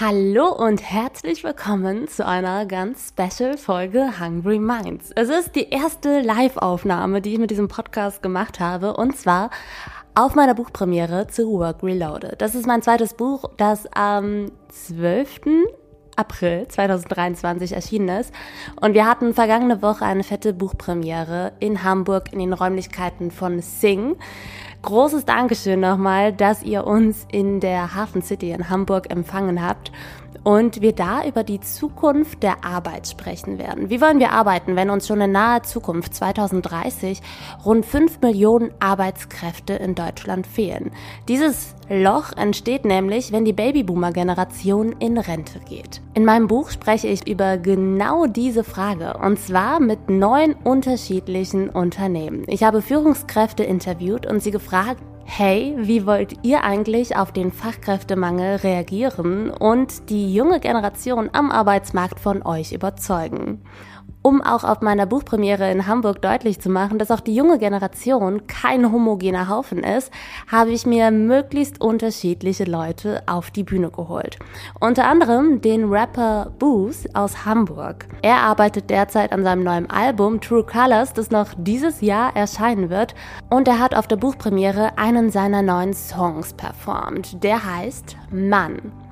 Hallo und herzlich willkommen zu einer ganz special Folge Hungry Minds. Es ist die erste Live-Aufnahme, die ich mit diesem Podcast gemacht habe und zwar auf meiner Buchpremiere zu Work Reloaded. Das ist mein zweites Buch, das am 12. April 2023 erschienen ist. Und wir hatten vergangene Woche eine fette Buchpremiere in Hamburg in den Räumlichkeiten von Sing. Großes Dankeschön nochmal, dass ihr uns in der Hafen City in Hamburg empfangen habt und wir da über die Zukunft der Arbeit sprechen werden. Wie wollen wir arbeiten, wenn uns schon in naher Zukunft 2030 rund 5 Millionen Arbeitskräfte in Deutschland fehlen? Dieses Loch entsteht nämlich, wenn die Babyboomer-Generation in Rente geht. In meinem Buch spreche ich über genau diese Frage und zwar mit neun unterschiedlichen Unternehmen. Ich habe Führungskräfte interviewt und sie gefragt, hey, wie wollt ihr eigentlich auf den Fachkräftemangel reagieren und die junge Generation am Arbeitsmarkt von euch überzeugen? Um auch auf meiner Buchpremiere in Hamburg deutlich zu machen, dass auch die junge Generation kein homogener Haufen ist, habe ich mir möglichst unterschiedliche Leute auf die Bühne geholt. Unter anderem den Rapper Boos aus Hamburg. Er arbeitet derzeit an seinem neuen Album True Colors, das noch dieses Jahr erscheinen wird. Und er hat auf der Buchpremiere einen seiner neuen Songs performt. Der heißt Mann.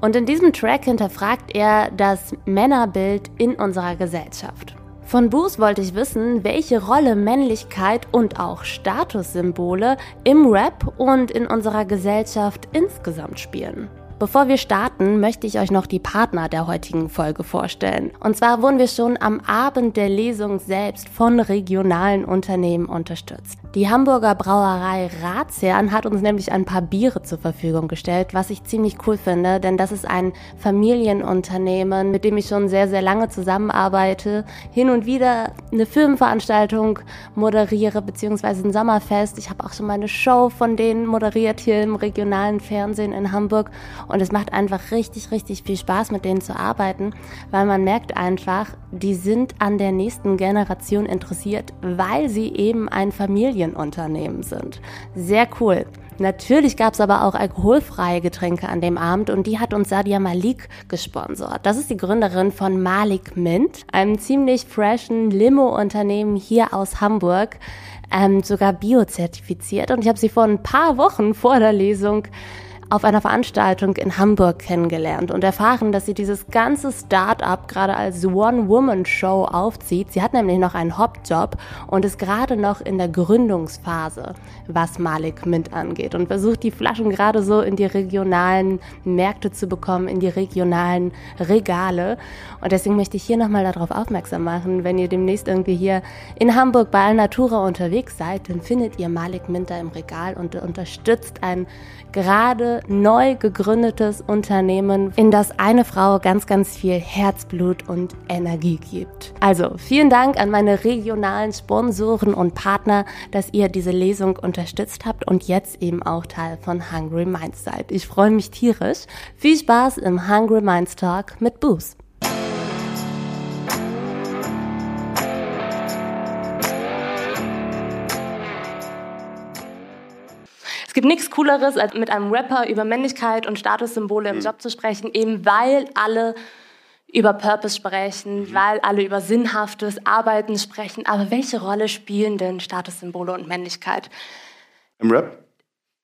Und in diesem Track hinterfragt er das Männerbild in unserer Gesellschaft. Von Boos wollte ich wissen, welche Rolle Männlichkeit und auch Statussymbole im Rap und in unserer Gesellschaft insgesamt spielen. Bevor wir starten, möchte ich euch noch die Partner der heutigen Folge vorstellen. Und zwar wurden wir schon am Abend der Lesung selbst von regionalen Unternehmen unterstützt. Die Hamburger Brauerei Ratsherrn hat uns nämlich ein paar Biere zur Verfügung gestellt, was ich ziemlich cool finde, denn das ist ein Familienunternehmen, mit dem ich schon sehr, sehr lange zusammenarbeite, hin und wieder eine Firmenveranstaltung moderiere, beziehungsweise ein Sommerfest. Ich habe auch schon mal eine Show von denen moderiert hier im regionalen Fernsehen in Hamburg und es macht einfach richtig, richtig viel Spaß, mit denen zu arbeiten, weil man merkt einfach, die sind an der nächsten Generation interessiert, weil sie eben ein Familien Familienunternehmen sind. Sehr cool. Natürlich gab es aber auch alkoholfreie Getränke an dem Abend und die hat uns Sadia Malik gesponsert. Das ist die Gründerin von Malik Mint, einem ziemlich freshen Limo-Unternehmen hier aus Hamburg, ähm, sogar biozertifiziert. Und ich habe sie vor ein paar Wochen vor der Lesung auf einer Veranstaltung in Hamburg kennengelernt und erfahren, dass sie dieses ganze Start-up gerade als One-Woman-Show aufzieht. Sie hat nämlich noch einen Hauptjob und ist gerade noch in der Gründungsphase, was Malik Mint angeht und versucht die Flaschen gerade so in die regionalen Märkte zu bekommen, in die regionalen Regale. Und deswegen möchte ich hier nochmal darauf aufmerksam machen, wenn ihr demnächst irgendwie hier in Hamburg bei Alnatura unterwegs seid, dann findet ihr Malik Minter im Regal und unterstützt ein gerade neu gegründetes Unternehmen, in das eine Frau ganz, ganz viel Herzblut und Energie gibt. Also vielen Dank an meine regionalen Sponsoren und Partner, dass ihr diese Lesung unterstützt habt und jetzt eben auch Teil von Hungry Minds seid. Ich freue mich tierisch. Viel Spaß im Hungry Minds Talk mit Boost. gibt nichts Cooleres, als mit einem Rapper über Männlichkeit und Statussymbole im mhm. Job zu sprechen, eben weil alle über Purpose sprechen, mhm. weil alle über sinnhaftes Arbeiten sprechen. Aber welche Rolle spielen denn Statussymbole und Männlichkeit? Im Rap?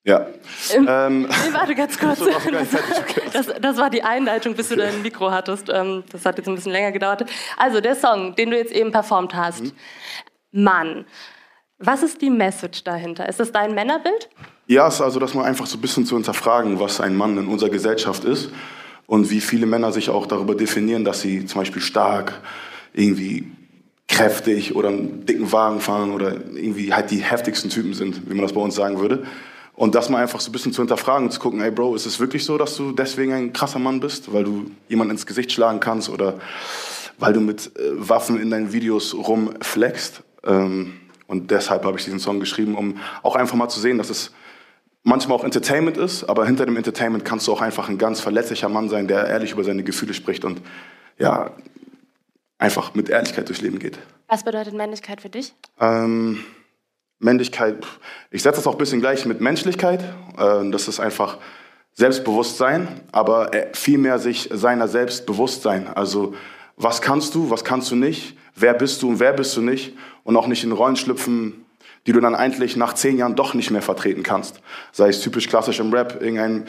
Ja. Im, ähm, nee, warte ganz kurz. Das, das, war die Einleitung, bis du dein Mikro hattest. Ähm, das hat jetzt ein bisschen länger gedauert. Also der Song, den du jetzt eben performt hast. Mhm. Mann. Was ist die Message dahinter? Ist das dein Männerbild? Ja, also das mal einfach so ein bisschen zu hinterfragen, was ein Mann in unserer Gesellschaft ist und wie viele Männer sich auch darüber definieren, dass sie zum Beispiel stark, irgendwie kräftig oder einen dicken Wagen fahren oder irgendwie halt die heftigsten Typen sind, wie man das bei uns sagen würde. Und das mal einfach so ein bisschen zu hinterfragen und zu gucken, ey Bro, ist es wirklich so, dass du deswegen ein krasser Mann bist, weil du jemanden ins Gesicht schlagen kannst oder weil du mit äh, Waffen in deinen Videos rumflext? Ähm, und deshalb habe ich diesen Song geschrieben, um auch einfach mal zu sehen, dass es manchmal auch Entertainment ist, aber hinter dem Entertainment kannst du auch einfach ein ganz verletzlicher Mann sein, der ehrlich über seine Gefühle spricht und ja, einfach mit Ehrlichkeit durchs Leben geht. Was bedeutet Männlichkeit für dich? Ähm, Männlichkeit, ich setze das auch ein bisschen gleich mit Menschlichkeit. Äh, das ist einfach Selbstbewusstsein, aber vielmehr sich seiner selbst bewusst sein. Also was kannst du, was kannst du nicht, wer bist du und wer bist du nicht und auch nicht in Rollen schlüpfen, die du dann eigentlich nach zehn Jahren doch nicht mehr vertreten kannst. Sei es typisch klassisch im Rap, irgendein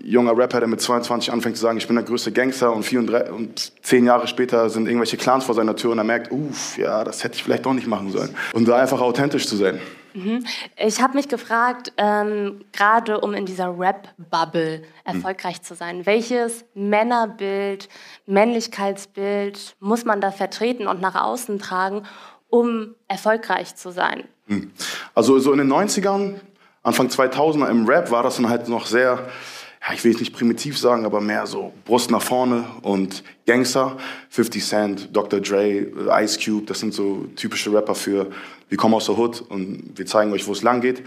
junger Rapper, der mit 22 anfängt zu sagen, ich bin der größte Gangster und, vier und, drei, und zehn Jahre später sind irgendwelche Clans vor seiner Tür und er merkt, uff, ja, das hätte ich vielleicht doch nicht machen sollen. Und da einfach authentisch zu sein. Mhm. Ich habe mich gefragt, ähm, gerade um in dieser Rap-Bubble erfolgreich zu sein, welches Männerbild, Männlichkeitsbild muss man da vertreten und nach außen tragen, um erfolgreich zu sein? Hm. Also so in den 90ern, Anfang 2000er im Rap war das dann halt noch sehr, ja, ich will es nicht primitiv sagen, aber mehr so Brust nach vorne und Gangster. 50 Cent, Dr. Dre, Ice Cube, das sind so typische Rapper für, wir kommen aus der Hood und wir zeigen euch, wo es lang geht.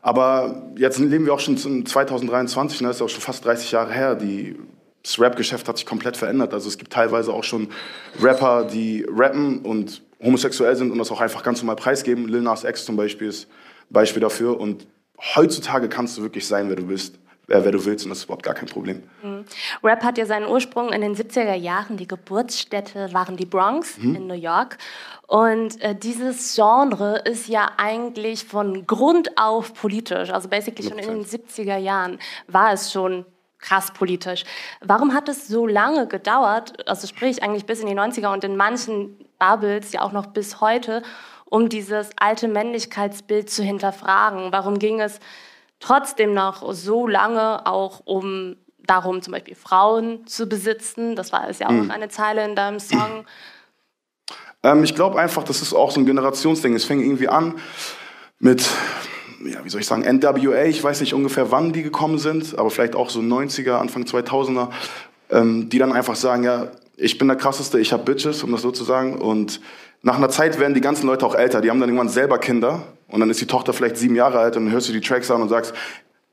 Aber jetzt leben wir auch schon 2023, ne, das ist auch schon fast 30 Jahre her. Die, das Rap-Geschäft hat sich komplett verändert. Also es gibt teilweise auch schon Rapper, die rappen und homosexuell sind und das auch einfach ganz normal preisgeben. Lil Nas X zum Beispiel ist Beispiel dafür. Und heutzutage kannst du wirklich sein, wer du bist. Wer, wer du willst und das ist überhaupt gar kein Problem. Mhm. Rap hat ja seinen Ursprung in den 70er Jahren. Die Geburtsstätte waren die Bronx mhm. in New York. Und äh, dieses Genre ist ja eigentlich von Grund auf politisch. Also basically schon in den 70er Jahren war es schon krass politisch. Warum hat es so lange gedauert, also sprich eigentlich bis in die 90er und in manchen Bubbles ja auch noch bis heute, um dieses alte Männlichkeitsbild zu hinterfragen? Warum ging es trotzdem noch so lange auch um darum, zum Beispiel Frauen zu besitzen? Das war es ja auch mhm. eine Zeile in deinem Song. Ähm, ich glaube einfach, das ist auch so ein Generationsding. Es fing irgendwie an mit ja, wie soll ich sagen, NWA, ich weiß nicht ungefähr, wann die gekommen sind, aber vielleicht auch so 90er, Anfang 2000er, ähm, die dann einfach sagen, ja, ich bin der krasseste, ich habe Bitches, um das so zu sagen. Und nach einer Zeit werden die ganzen Leute auch älter, die haben dann irgendwann selber Kinder und dann ist die Tochter vielleicht sieben Jahre alt und dann hörst du die Tracks an und sagst,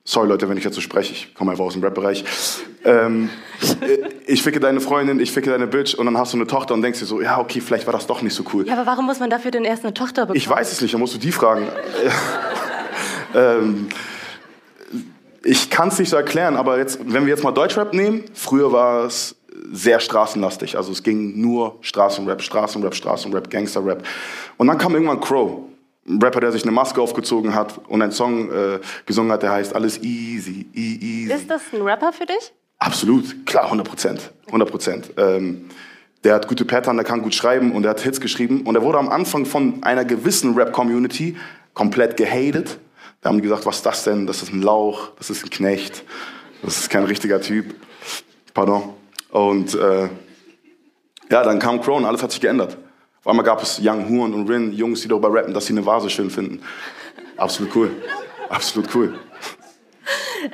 sorry Leute, wenn ich jetzt so spreche, ich komme einfach aus dem Rap-Bereich. Ähm, ich ficke deine Freundin, ich ficke deine Bitch und dann hast du eine Tochter und denkst dir so, ja okay, vielleicht war das doch nicht so cool. Ja, aber warum muss man dafür denn erst eine Tochter bekommen? Ich weiß es nicht, dann musst du die fragen. Ähm, ich kann es nicht so erklären, aber jetzt, wenn wir jetzt mal Deutschrap nehmen, früher war es sehr straßenlastig. Also es ging nur Straßenrap, Straßenrap, Straßenrap, Gangsterrap. Und dann kam irgendwann Crow. Ein Rapper, der sich eine Maske aufgezogen hat und einen Song äh, gesungen hat, der heißt Alles easy, e easy. Ist das ein Rapper für dich? Absolut, klar, 100 Prozent. 100 Prozent. Ähm, der hat gute Pattern, der kann gut schreiben und der hat Hits geschrieben. Und er wurde am Anfang von einer gewissen Rap-Community komplett gehatet da haben die gesagt, was ist das denn? Das ist ein Lauch, das ist ein Knecht, das ist kein richtiger Typ. Pardon. Und äh, ja, dann kam Crow und alles hat sich geändert. Auf einmal gab es Young Horn und Rin, Jungs, die darüber rappen, dass sie eine Vase schön finden. Absolut cool. Absolut cool.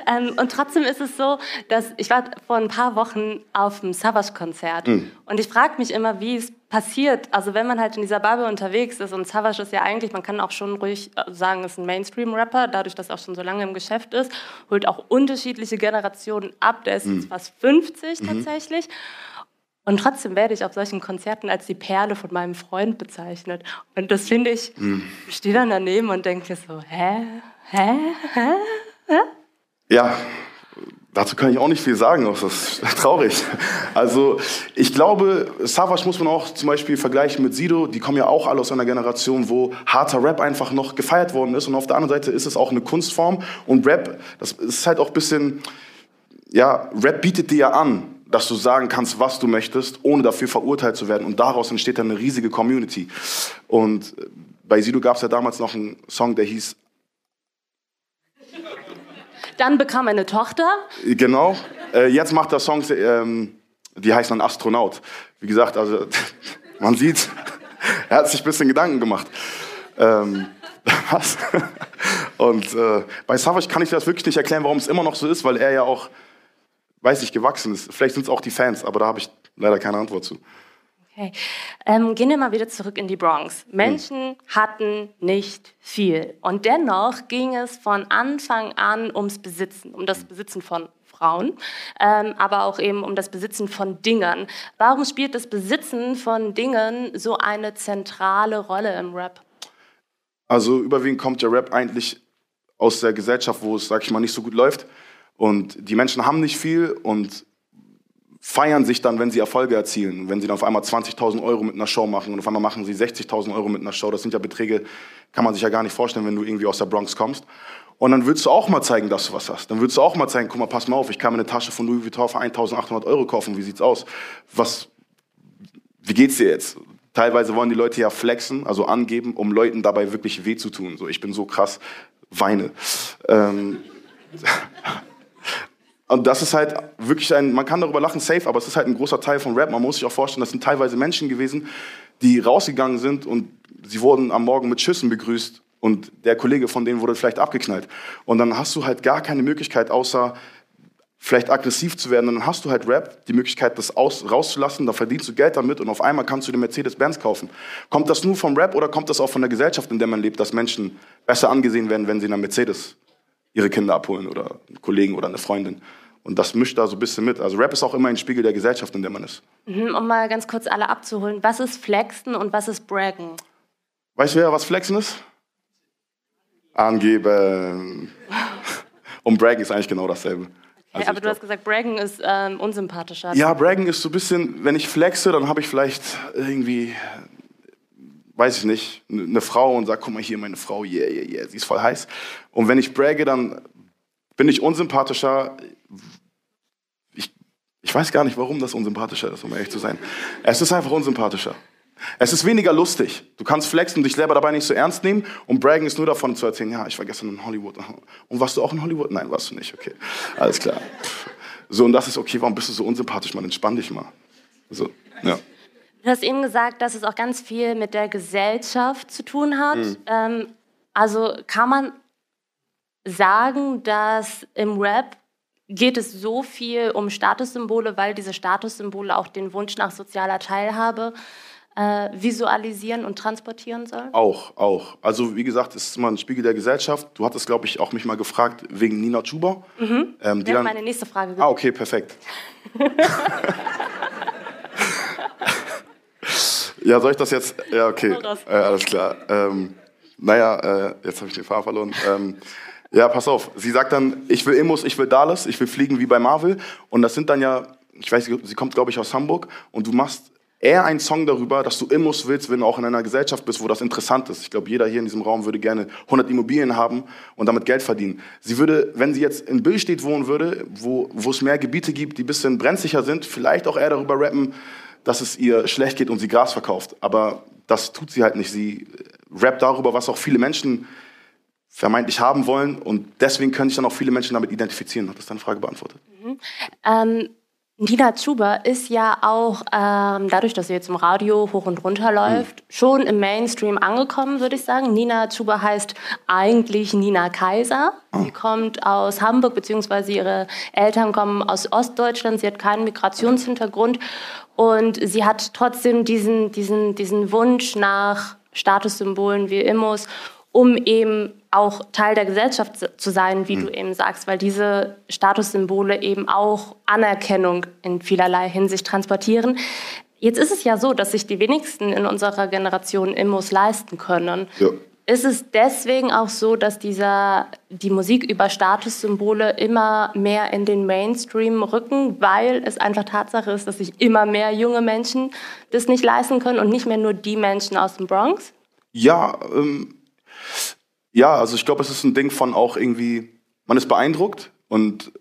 Ähm, und trotzdem ist es so, dass ich war vor ein paar Wochen auf dem Savage-Konzert mhm. und ich frage mich immer, wie es passiert. Also wenn man halt in dieser Bubble unterwegs ist und Savage ist ja eigentlich, man kann auch schon ruhig äh, sagen, ist ein Mainstream-Rapper, dadurch, dass er auch schon so lange im Geschäft ist, holt auch unterschiedliche Generationen ab. Der ist mhm. jetzt fast 50 mhm. tatsächlich. Und trotzdem werde ich auf solchen Konzerten als die Perle von meinem Freund bezeichnet. Und das finde ich, mhm. ich stehe dann daneben und denke so, hä? Hä? Hä? Hä? Ja, dazu kann ich auch nicht viel sagen, das ist traurig. Also ich glaube, Savage muss man auch zum Beispiel vergleichen mit Sido, die kommen ja auch alle aus einer Generation, wo harter Rap einfach noch gefeiert worden ist und auf der anderen Seite ist es auch eine Kunstform und Rap, das ist halt auch ein bisschen, ja, Rap bietet dir ja an, dass du sagen kannst, was du möchtest, ohne dafür verurteilt zu werden und daraus entsteht dann eine riesige Community. Und bei Sido gab es ja damals noch einen Song, der hieß dann bekam er eine Tochter. Genau. Äh, jetzt macht er Songs, ähm, die heißen dann Astronaut. Wie gesagt, also man sieht, er hat sich ein bisschen Gedanken gemacht. Ähm, was? Und äh, bei Savage kann ich das wirklich nicht erklären, warum es immer noch so ist, weil er ja auch, weiß ich, gewachsen ist. Vielleicht sind es auch die Fans, aber da habe ich leider keine Antwort zu. Okay. Ähm, gehen wir mal wieder zurück in die Bronx. Menschen hm. hatten nicht viel. Und dennoch ging es von Anfang an ums Besitzen, um das Besitzen von Frauen, ähm, aber auch eben um das Besitzen von Dingen. Warum spielt das Besitzen von Dingen so eine zentrale Rolle im Rap? Also überwiegend kommt der Rap eigentlich aus der Gesellschaft, wo es, sag ich mal, nicht so gut läuft. Und die Menschen haben nicht viel und feiern sich dann, wenn sie Erfolge erzielen. Wenn sie dann auf einmal 20.000 Euro mit einer Show machen und auf einmal machen sie 60.000 Euro mit einer Show. Das sind ja Beträge, kann man sich ja gar nicht vorstellen, wenn du irgendwie aus der Bronx kommst. Und dann willst du auch mal zeigen, dass du was hast. Dann willst du auch mal zeigen, guck mal, pass mal auf, ich kann mir eine Tasche von Louis Vuitton für 1.800 Euro kaufen. Wie sieht's aus? Was, wie geht's dir jetzt? Teilweise wollen die Leute ja flexen, also angeben, um Leuten dabei wirklich weh zu tun. So, ich bin so krass, weine. Ähm, Und das ist halt wirklich ein, man kann darüber lachen, safe, aber es ist halt ein großer Teil von Rap. Man muss sich auch vorstellen, das sind teilweise Menschen gewesen, die rausgegangen sind und sie wurden am Morgen mit Schüssen begrüßt und der Kollege von denen wurde vielleicht abgeknallt. Und dann hast du halt gar keine Möglichkeit, außer vielleicht aggressiv zu werden. Und dann hast du halt Rap, die Möglichkeit, das aus, rauszulassen, da verdienst du Geld damit und auf einmal kannst du den Mercedes-Benz kaufen. Kommt das nur vom Rap oder kommt das auch von der Gesellschaft, in der man lebt, dass Menschen besser angesehen werden, wenn sie in einer Mercedes ihre Kinder abholen oder einen Kollegen oder eine Freundin? Und das mischt da so ein bisschen mit. Also Rap ist auch immer ein Spiegel der Gesellschaft, in der man ist. Mhm, um mal ganz kurz alle abzuholen, was ist Flexen und was ist Braggen? Weißt du ja, was Flexen ist? Angeben. und Braggen ist eigentlich genau dasselbe. Also aber du glaub, hast gesagt, Braggen ist ähm, unsympathischer. Ja, Braggen ist so ein bisschen, wenn ich flexe, dann habe ich vielleicht irgendwie, weiß ich nicht, eine Frau und sage, guck mal hier, meine Frau, yeah, yeah, yeah, sie ist voll heiß. Und wenn ich bragge, dann bin ich unsympathischer. Ich, ich weiß gar nicht, warum das unsympathischer ist, um ehrlich zu sein. Es ist einfach unsympathischer. Es ist weniger lustig. Du kannst flexen und dich selber dabei nicht so ernst nehmen und braggen ist nur davon zu erzählen, ja, ich war gestern in Hollywood. Und warst du auch in Hollywood? Nein, warst du nicht. Okay, alles klar. So, und das ist okay, warum bist du so unsympathisch? Man, entspann dich mal. So, ja. Du hast eben gesagt, dass es auch ganz viel mit der Gesellschaft zu tun hat. Mhm. Ähm, also kann man sagen, dass im Rap geht es so viel um Statussymbole, weil diese Statussymbole auch den Wunsch nach sozialer Teilhabe äh, visualisieren und transportieren sollen? Auch, auch. Also wie gesagt, es ist immer ein Spiegel der Gesellschaft. Du hattest, glaube ich, auch mich mal gefragt wegen Nina Chuba. Mhm. Ähm, die dann, meine nächste Frage. Ah, okay, perfekt. ja, soll ich das jetzt? Ja, okay. Äh, alles klar. Ähm, naja, äh, jetzt habe ich den Faden verloren. Ähm, ja, pass auf. Sie sagt dann, ich will Immos, ich will Dallas, ich will fliegen wie bei Marvel. Und das sind dann ja, ich weiß, sie kommt, glaube ich, aus Hamburg. Und du machst eher einen Song darüber, dass du Immos willst, wenn du auch in einer Gesellschaft bist, wo das interessant ist. Ich glaube, jeder hier in diesem Raum würde gerne 100 Immobilien haben und damit Geld verdienen. Sie würde, wenn sie jetzt in Billstedt wohnen würde, wo, wo es mehr Gebiete gibt, die ein bisschen brenzlicher sind, vielleicht auch eher darüber rappen, dass es ihr schlecht geht und sie Gras verkauft. Aber das tut sie halt nicht. Sie rappt darüber, was auch viele Menschen vermeintlich haben wollen. Und deswegen können sich dann auch viele Menschen damit identifizieren. Hat das deine Frage beantwortet? Mhm. Ähm, Nina Zuber ist ja auch ähm, dadurch, dass sie jetzt im Radio hoch und runter läuft, mhm. schon im Mainstream angekommen, würde ich sagen. Nina Zuber heißt eigentlich Nina Kaiser. Mhm. Sie kommt aus Hamburg, beziehungsweise ihre Eltern kommen aus Ostdeutschland. Sie hat keinen Migrationshintergrund und sie hat trotzdem diesen, diesen, diesen Wunsch nach Statussymbolen wie Immos um eben auch Teil der Gesellschaft zu sein, wie mhm. du eben sagst, weil diese Statussymbole eben auch Anerkennung in vielerlei Hinsicht transportieren. Jetzt ist es ja so, dass sich die wenigsten in unserer Generation Immos leisten können. Ja. Ist es deswegen auch so, dass dieser, die Musik über Statussymbole immer mehr in den Mainstream rücken, weil es einfach Tatsache ist, dass sich immer mehr junge Menschen das nicht leisten können und nicht mehr nur die Menschen aus dem Bronx? Ja, ähm, ja, also ich glaube, es ist ein Ding von auch irgendwie, man ist beeindruckt und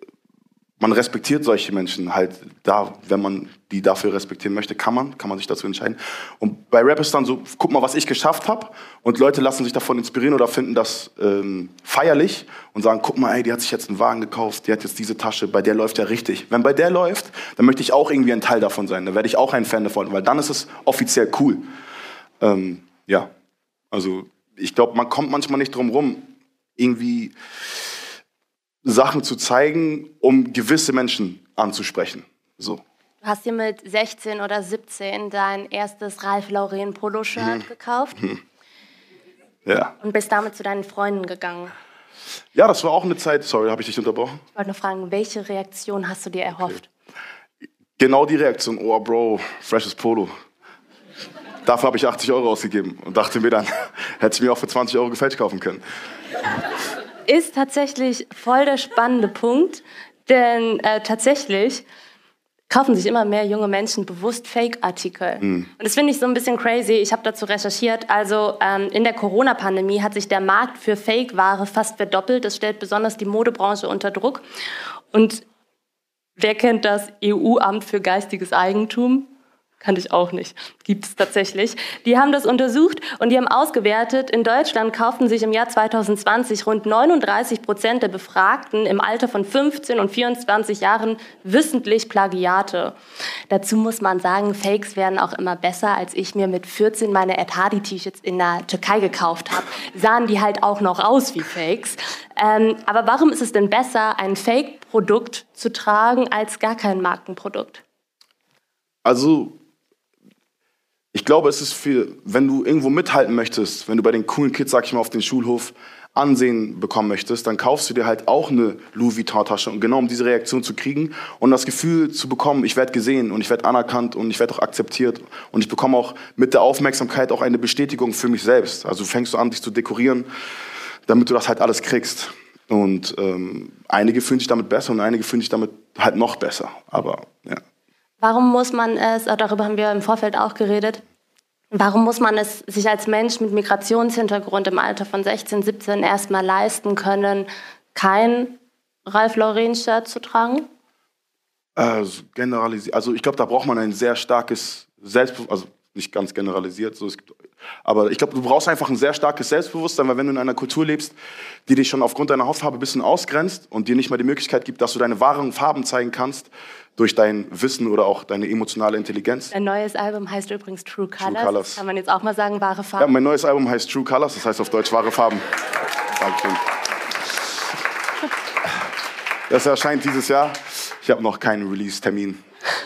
man respektiert solche Menschen halt da, wenn man die dafür respektieren möchte, kann man, kann man sich dazu entscheiden. Und bei Rap ist dann so, guck mal, was ich geschafft habe und Leute lassen sich davon inspirieren oder finden das ähm, feierlich und sagen, guck mal, ey, die hat sich jetzt einen Wagen gekauft, die hat jetzt diese Tasche, bei der läuft ja richtig. Wenn bei der läuft, dann möchte ich auch irgendwie ein Teil davon sein, dann werde ich auch ein Fan davon, weil dann ist es offiziell cool. Ähm, ja, also ich glaube, man kommt manchmal nicht drum rum, irgendwie Sachen zu zeigen, um gewisse Menschen anzusprechen. So. Du hast dir mit 16 oder 17 dein erstes Ralph Lauren Polo-Shirt mhm. gekauft. Mhm. Ja. Und bist damit zu deinen Freunden gegangen. Ja, das war auch eine Zeit. Sorry, habe ich dich unterbrochen? Ich wollte nur fragen, welche Reaktion hast du dir erhofft? Okay. Genau die Reaktion. Oh, Bro, freshes Polo. Dafür habe ich 80 Euro ausgegeben und dachte mir dann, hätte ich mir auch für 20 Euro gefälscht kaufen können. Ist tatsächlich voll der spannende Punkt, denn äh, tatsächlich kaufen sich immer mehr junge Menschen bewusst Fake-Artikel. Mhm. Und das finde ich so ein bisschen crazy. Ich habe dazu recherchiert. Also ähm, in der Corona-Pandemie hat sich der Markt für Fake-Ware fast verdoppelt. Das stellt besonders die Modebranche unter Druck. Und wer kennt das EU-Amt für geistiges Eigentum? Kannte ich auch nicht. Gibt es tatsächlich. Die haben das untersucht und die haben ausgewertet, in Deutschland kauften sich im Jahr 2020 rund 39 Prozent der Befragten im Alter von 15 und 24 Jahren wissentlich Plagiate. Dazu muss man sagen, Fakes werden auch immer besser, als ich mir mit 14 meine Ed Hardy-T-Shirts in der Türkei gekauft habe. Sahen die halt auch noch aus wie Fakes. Ähm, aber warum ist es denn besser, ein Fake-Produkt zu tragen, als gar kein Markenprodukt? Also ich glaube, es ist für, wenn du irgendwo mithalten möchtest, wenn du bei den coolen Kids, sag ich mal, auf den Schulhof Ansehen bekommen möchtest, dann kaufst du dir halt auch eine Louis Vuitton-Tasche. Und genau um diese Reaktion zu kriegen und das Gefühl zu bekommen, ich werde gesehen und ich werde anerkannt und ich werde auch akzeptiert. Und ich bekomme auch mit der Aufmerksamkeit auch eine Bestätigung für mich selbst. Also fängst du an, dich zu dekorieren, damit du das halt alles kriegst. Und ähm, einige fühlen sich damit besser und einige fühlen sich damit halt noch besser. Aber ja. Warum muss man es, darüber haben wir im Vorfeld auch geredet, warum muss man es sich als Mensch mit Migrationshintergrund im Alter von 16, 17 erstmal leisten können, kein Ralf Lauren-Shirt zu tragen? Also, generalisiert. Also ich glaube, da braucht man ein sehr starkes Selbstbewusstsein, also nicht ganz generalisiert, so, gibt, aber ich glaube, du brauchst einfach ein sehr starkes Selbstbewusstsein, weil wenn du in einer Kultur lebst, die dich schon aufgrund deiner Hautfarbe ein bisschen ausgrenzt und dir nicht mal die Möglichkeit gibt, dass du deine wahren Farben zeigen kannst, durch dein Wissen oder auch deine emotionale Intelligenz. Dein neues Album heißt übrigens True Colors. True Colors. Kann man jetzt auch mal sagen, wahre Farben? Ja, mein neues Album heißt True Colors, das heißt auf Deutsch wahre Farben. Dankeschön. Das erscheint dieses Jahr. Ich habe noch keinen Release-Termin,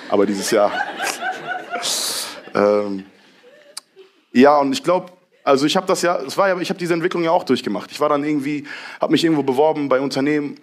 aber dieses Jahr. ähm, ja, und ich glaube, also ich habe das ja, es war ja, ich habe diese Entwicklung ja auch durchgemacht. Ich war dann irgendwie, habe mich irgendwo beworben bei Unternehmen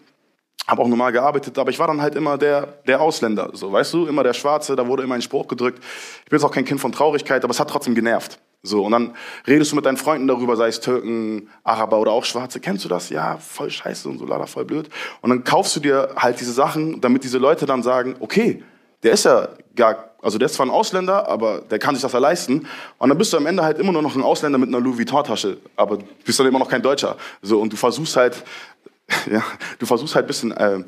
habe auch normal gearbeitet, aber ich war dann halt immer der, der Ausländer, so, weißt du, immer der Schwarze, da wurde immer ein Spruch gedrückt. Ich bin jetzt auch kein Kind von Traurigkeit, aber es hat trotzdem genervt. So, und dann redest du mit deinen Freunden darüber, sei es Türken, Araber oder auch Schwarze, kennst du das? Ja, voll scheiße und so, leider voll blöd. Und dann kaufst du dir halt diese Sachen, damit diese Leute dann sagen, okay, der ist ja gar, also der ist zwar ein Ausländer, aber der kann sich das ja leisten. Und dann bist du am Ende halt immer nur noch ein Ausländer mit einer Louis Vuitton-Tasche, aber bist dann immer noch kein Deutscher. So, und du versuchst halt ja, du versuchst halt ein bisschen äh,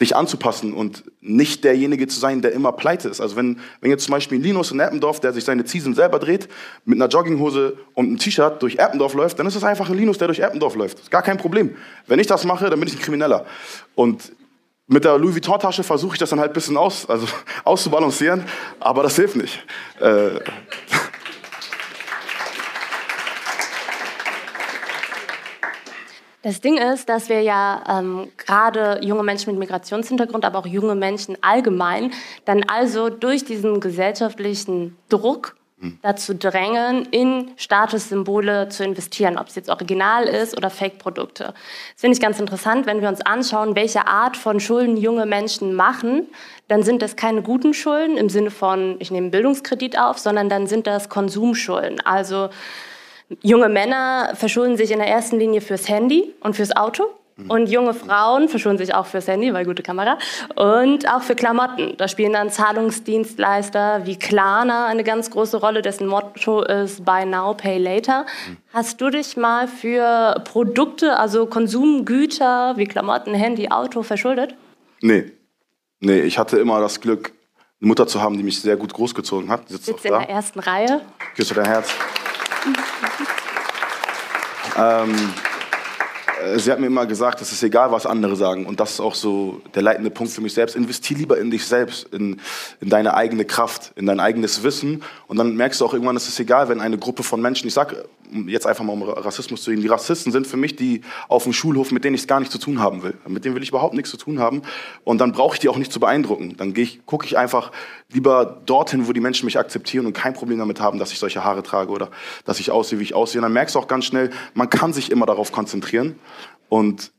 dich anzupassen und nicht derjenige zu sein, der immer pleite ist. Also wenn, wenn jetzt zum Beispiel Linus in Eppendorf, der sich seine Ziesen selber dreht, mit einer Jogginghose und einem T-Shirt durch Eppendorf läuft, dann ist es einfach ein Linus, der durch Eppendorf läuft. Das ist gar kein Problem. Wenn ich das mache, dann bin ich ein Krimineller. Und mit der Louis Vuitton-Tasche versuche ich das dann halt ein bisschen aus, also auszubalancieren, aber das hilft nicht. Äh, Das Ding ist, dass wir ja ähm, gerade junge Menschen mit Migrationshintergrund, aber auch junge Menschen allgemein, dann also durch diesen gesellschaftlichen Druck dazu drängen, in Statussymbole zu investieren, ob es jetzt original ist oder Fake-Produkte. Das finde ich ganz interessant, wenn wir uns anschauen, welche Art von Schulden junge Menschen machen, dann sind das keine guten Schulden im Sinne von, ich nehme Bildungskredit auf, sondern dann sind das Konsumschulden. Also Junge Männer verschulden sich in der ersten Linie fürs Handy und fürs Auto. Und junge Frauen verschulden sich auch fürs Handy, weil gute Kamera. Und auch für Klamotten. Da spielen dann Zahlungsdienstleister wie Klarna eine ganz große Rolle, dessen Motto ist Buy Now, Pay Later. Hast du dich mal für Produkte, also Konsumgüter wie Klamotten, Handy, Auto verschuldet? Nee. Nee, ich hatte immer das Glück, eine Mutter zu haben, die mich sehr gut großgezogen hat. Sitzt, Sitzt in da. der ersten Reihe. Küsse dein Herz. ähm, äh, sie hat mir immer gesagt, es ist egal, was andere sagen. Und das ist auch so der leitende Punkt für mich selbst. Investier lieber in dich selbst, in, in deine eigene Kraft, in dein eigenes Wissen. Und dann merkst du auch irgendwann, es ist egal, wenn eine Gruppe von Menschen, ich sag jetzt einfach mal um Rassismus zu reden, die Rassisten sind für mich die auf dem Schulhof, mit denen ich gar nicht zu tun haben will. Mit denen will ich überhaupt nichts zu tun haben. Und dann brauche ich die auch nicht zu beeindrucken. Dann gucke ich einfach lieber dorthin, wo die Menschen mich akzeptieren und kein Problem damit haben, dass ich solche Haare trage oder dass ich aussehe, wie ich aussehe. Und dann merkst du auch ganz schnell, man kann sich immer darauf konzentrieren. Und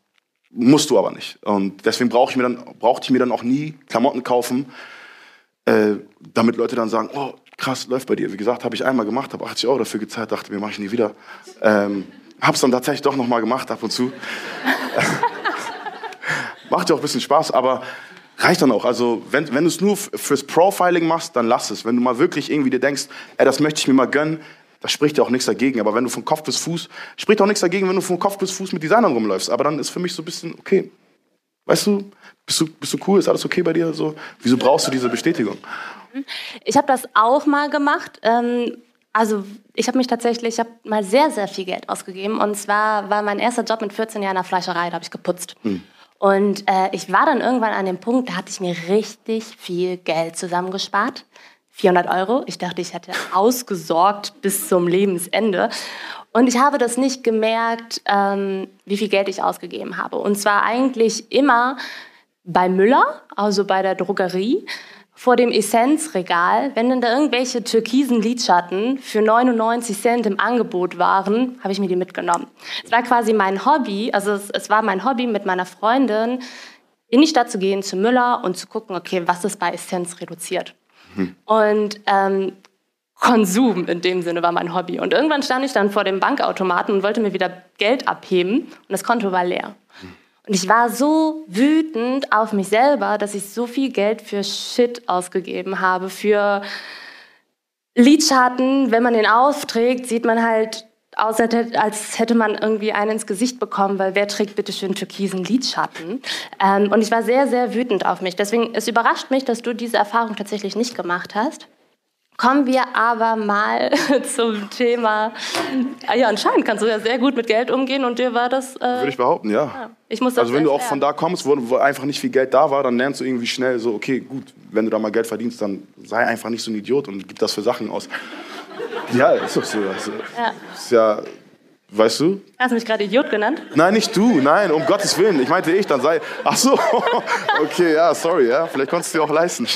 musst du aber nicht. Und deswegen brauche ich mir dann, brauchte ich mir dann auch nie Klamotten kaufen, äh, damit Leute dann sagen, oh, krass, läuft bei dir. Wie gesagt, habe ich einmal gemacht, habe 80 Euro dafür gezahlt, dachte mir, mache ich nie wieder. Ähm, habe es dann tatsächlich doch nochmal gemacht, ab und zu. Macht ja auch ein bisschen Spaß, aber reicht dann auch. Also wenn, wenn du es nur fürs Profiling machst, dann lass es. Wenn du mal wirklich irgendwie dir denkst, ey, das möchte ich mir mal gönnen, da spricht ja auch nichts dagegen. Aber wenn du von Kopf bis Fuß, spricht auch nichts dagegen, wenn du von Kopf bis Fuß mit Designern rumläufst. Aber dann ist für mich so ein bisschen, okay, weißt du, bist du, bist du cool, ist alles okay bei dir? So, wieso brauchst du diese Bestätigung? Ich habe das auch mal gemacht. Ähm, also ich habe mich tatsächlich, ich habe mal sehr, sehr viel Geld ausgegeben. Und zwar war mein erster Job mit 14 Jahren in der Fleischerei, da habe ich geputzt. Hm. Und äh, ich war dann irgendwann an dem Punkt, da hatte ich mir richtig viel Geld zusammengespart. 400 Euro. Ich dachte, ich hätte ausgesorgt bis zum Lebensende. Und ich habe das nicht gemerkt, ähm, wie viel Geld ich ausgegeben habe. Und zwar eigentlich immer bei Müller, also bei der Drogerie, vor dem Essenzregal, wenn dann da irgendwelche türkisen Lidschatten für 99 Cent im Angebot waren, habe ich mir die mitgenommen. Es war quasi mein Hobby, also es, es war mein Hobby mit meiner Freundin, in die Stadt zu gehen, zu Müller und zu gucken, okay, was ist bei Essenz reduziert. Und ähm, Konsum in dem Sinne war mein Hobby. Und irgendwann stand ich dann vor dem Bankautomaten und wollte mir wieder Geld abheben und das Konto war leer. Und ich war so wütend auf mich selber, dass ich so viel Geld für Shit ausgegeben habe, für Lidschatten. Wenn man den aufträgt, sieht man halt aus, als hätte man irgendwie einen ins Gesicht bekommen, weil wer trägt bitte schön türkisen Lidschatten? Ähm, und ich war sehr, sehr wütend auf mich. Deswegen, es überrascht mich, dass du diese Erfahrung tatsächlich nicht gemacht hast. Kommen wir aber mal zum Thema. Ah ja, anscheinend kannst du ja sehr gut mit Geld umgehen und dir war das. Äh, Würde ich behaupten, ja. ja. Ich muss also wenn du auch von da kommst, wo, wo, einfach nicht viel Geld da war, dann lernst du irgendwie schnell so, okay, gut, wenn du da mal Geld verdienst, dann sei einfach nicht so ein Idiot und gib das für Sachen aus. Ja, ist doch so. Also, ja. Ist ja Weißt du? Hast du mich gerade Idiot genannt? Nein, nicht du, nein, um Gottes Willen. Ich meinte ich, dann sei. Ach so, okay, ja, sorry, ja. Vielleicht konntest du dir auch leisten.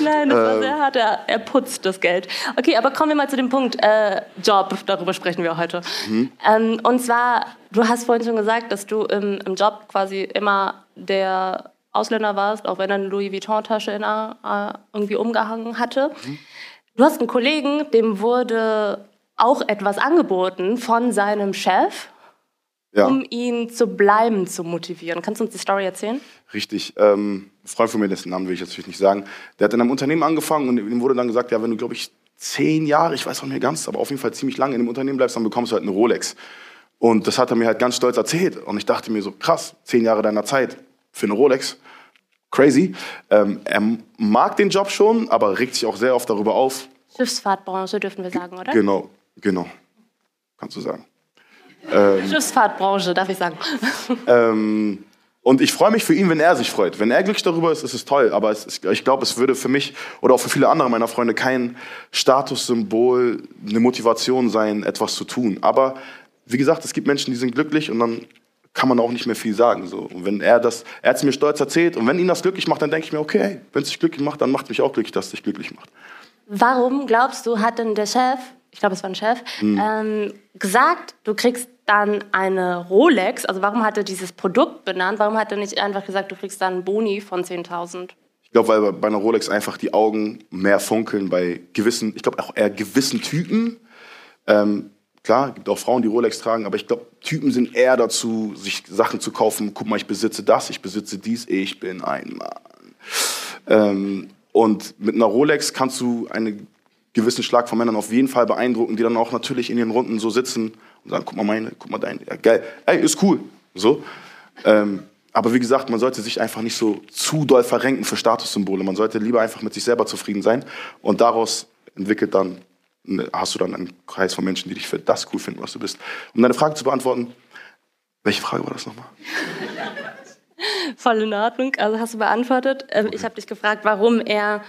nein, das war ähm. sehr hart. Er, er, putzt das Geld. Okay, aber kommen wir mal zu dem Punkt äh, Job. Darüber sprechen wir heute. Mhm. Ähm, und zwar, du hast vorhin schon gesagt, dass du im, im Job quasi immer der Ausländer warst, auch wenn er eine Louis Vuitton-Tasche äh, irgendwie umgehangen hatte. Mhm. Du hast einen Kollegen, dem wurde auch etwas angeboten von seinem Chef, ja. um ihn zu bleiben zu motivieren. Kannst du uns die Story erzählen? Richtig. Ähm, ein Freund von mir, dessen Namen will ich jetzt natürlich nicht sagen, der hat in einem Unternehmen angefangen und ihm wurde dann gesagt, ja, wenn du, glaube ich, zehn Jahre, ich weiß auch nicht ganz, aber auf jeden Fall ziemlich lange in dem Unternehmen bleibst, dann bekommst du halt eine Rolex. Und das hat er mir halt ganz stolz erzählt. Und ich dachte mir so, krass, zehn Jahre deiner Zeit für eine Rolex. Crazy. Ähm, er mag den Job schon, aber regt sich auch sehr oft darüber auf. Schiffsfahrtbranche dürfen wir sagen, oder? Genau, Genau, kannst du sagen. Ähm, Schiffsfahrtbranche, darf ich sagen. Ähm, und ich freue mich für ihn, wenn er sich freut. Wenn er glücklich darüber ist, ist es toll. Aber es ich glaube, es würde für mich oder auch für viele andere meiner Freunde kein Statussymbol, eine Motivation sein, etwas zu tun. Aber wie gesagt, es gibt Menschen, die sind glücklich und dann kann man auch nicht mehr viel sagen. So. Und wenn er das, er hat es mir stolz erzählt und wenn ihn das glücklich macht, dann denke ich mir, okay, wenn es dich glücklich macht, dann macht mich auch glücklich, dass es dich glücklich macht. Warum glaubst du, hat denn der Chef ich glaube, es war ein Chef, mhm. ähm, gesagt, du kriegst dann eine Rolex. Also warum hat er dieses Produkt benannt? Warum hat er nicht einfach gesagt, du kriegst dann einen Boni von 10.000? Ich glaube, weil bei einer Rolex einfach die Augen mehr funkeln bei gewissen, ich glaube auch eher gewissen Typen. Ähm, klar, gibt auch Frauen, die Rolex tragen, aber ich glaube, Typen sind eher dazu, sich Sachen zu kaufen. Guck mal, ich besitze das, ich besitze dies, ich bin ein Mann. Ähm, und mit einer Rolex kannst du eine gewissen Schlag von Männern auf jeden Fall beeindrucken, die dann auch natürlich in den Runden so sitzen und sagen, guck mal meine, guck mal deine, ja, geil, ey, ist cool, so. Ähm, aber wie gesagt, man sollte sich einfach nicht so zu doll verrenken für Statussymbole. Man sollte lieber einfach mit sich selber zufrieden sein und daraus entwickelt dann, hast du dann einen Kreis von Menschen, die dich für das cool finden, was du bist. Um deine Frage zu beantworten, Welche Frage war das nochmal? Voll in Ordnung. Also hast du beantwortet. Ähm, ich habe dich gefragt, warum er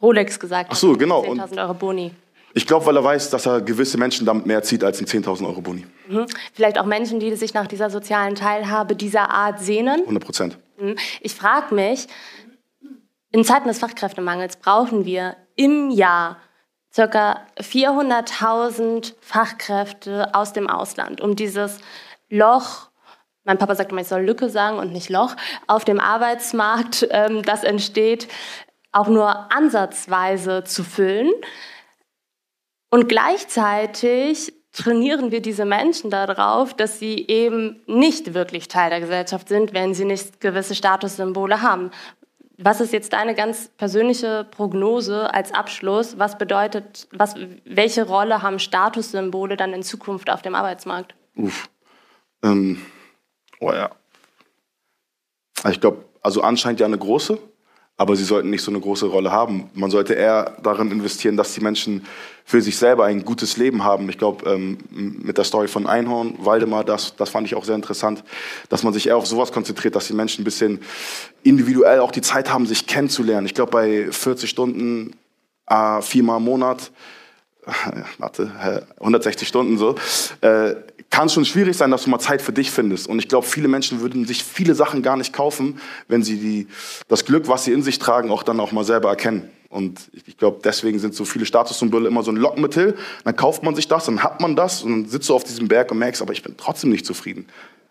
Rolex gesagt hat. Ach so, genau. 10.000 Euro Boni. Ich glaube, weil er weiß, dass er gewisse Menschen damit mehr zieht als ein 10.000 Euro Boni. Mhm. Vielleicht auch Menschen, die sich nach dieser sozialen Teilhabe dieser Art sehnen. 100 Prozent. Mhm. Ich frage mich, in Zeiten des Fachkräftemangels brauchen wir im Jahr ca. 400.000 Fachkräfte aus dem Ausland, um dieses Loch mein Papa sagt immer, ich soll Lücke sagen und nicht Loch, auf dem Arbeitsmarkt, ähm, das entsteht, auch nur ansatzweise zu füllen. Und gleichzeitig trainieren wir diese Menschen darauf, dass sie eben nicht wirklich Teil der Gesellschaft sind, wenn sie nicht gewisse Statussymbole haben. Was ist jetzt deine ganz persönliche Prognose als Abschluss? Was bedeutet, was, welche Rolle haben Statussymbole dann in Zukunft auf dem Arbeitsmarkt? Uff. Ähm, oh ja. Ich glaube, also anscheinend ja eine große aber sie sollten nicht so eine große Rolle haben. Man sollte eher darin investieren, dass die Menschen für sich selber ein gutes Leben haben. Ich glaube, ähm, mit der Story von Einhorn, Waldemar, das, das fand ich auch sehr interessant, dass man sich eher auf sowas konzentriert, dass die Menschen ein bisschen individuell auch die Zeit haben, sich kennenzulernen. Ich glaube, bei 40 Stunden, äh, viermal im Monat, warte, 160 Stunden so, äh, kann schon schwierig sein, dass du mal Zeit für dich findest. Und ich glaube, viele Menschen würden sich viele Sachen gar nicht kaufen, wenn sie die, das Glück, was sie in sich tragen, auch dann auch mal selber erkennen. Und ich glaube, deswegen sind so viele Statussymbole immer so ein Lockmittel. Dann kauft man sich das, dann hat man das und dann sitzt du auf diesem Berg und merkst, aber ich bin trotzdem nicht zufrieden.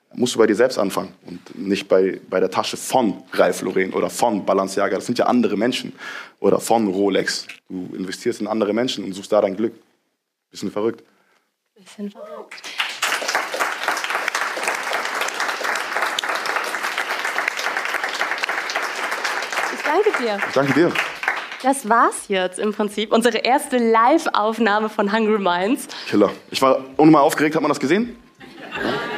Dann musst du bei dir selbst anfangen und nicht bei, bei der Tasche von Ralf Lauren oder von Balenciaga. Das sind ja andere Menschen. Oder von Rolex. Du investierst in andere Menschen und suchst da dein Glück. Bisschen verrückt. Bisschen verrückt. danke dir. Ich danke dir. Das war's jetzt im Prinzip. Unsere erste Live-Aufnahme von Hungry Minds. Killer. Ich war unnormal aufgeregt. Hat man das gesehen?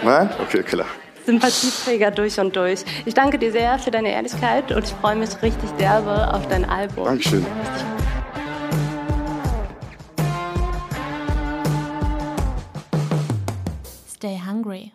Nein? Okay, killer. Sympathieträger durch und durch. Ich danke dir sehr für deine Ehrlichkeit und ich freue mich richtig derbe auf dein Album. Dankeschön. Stay hungry.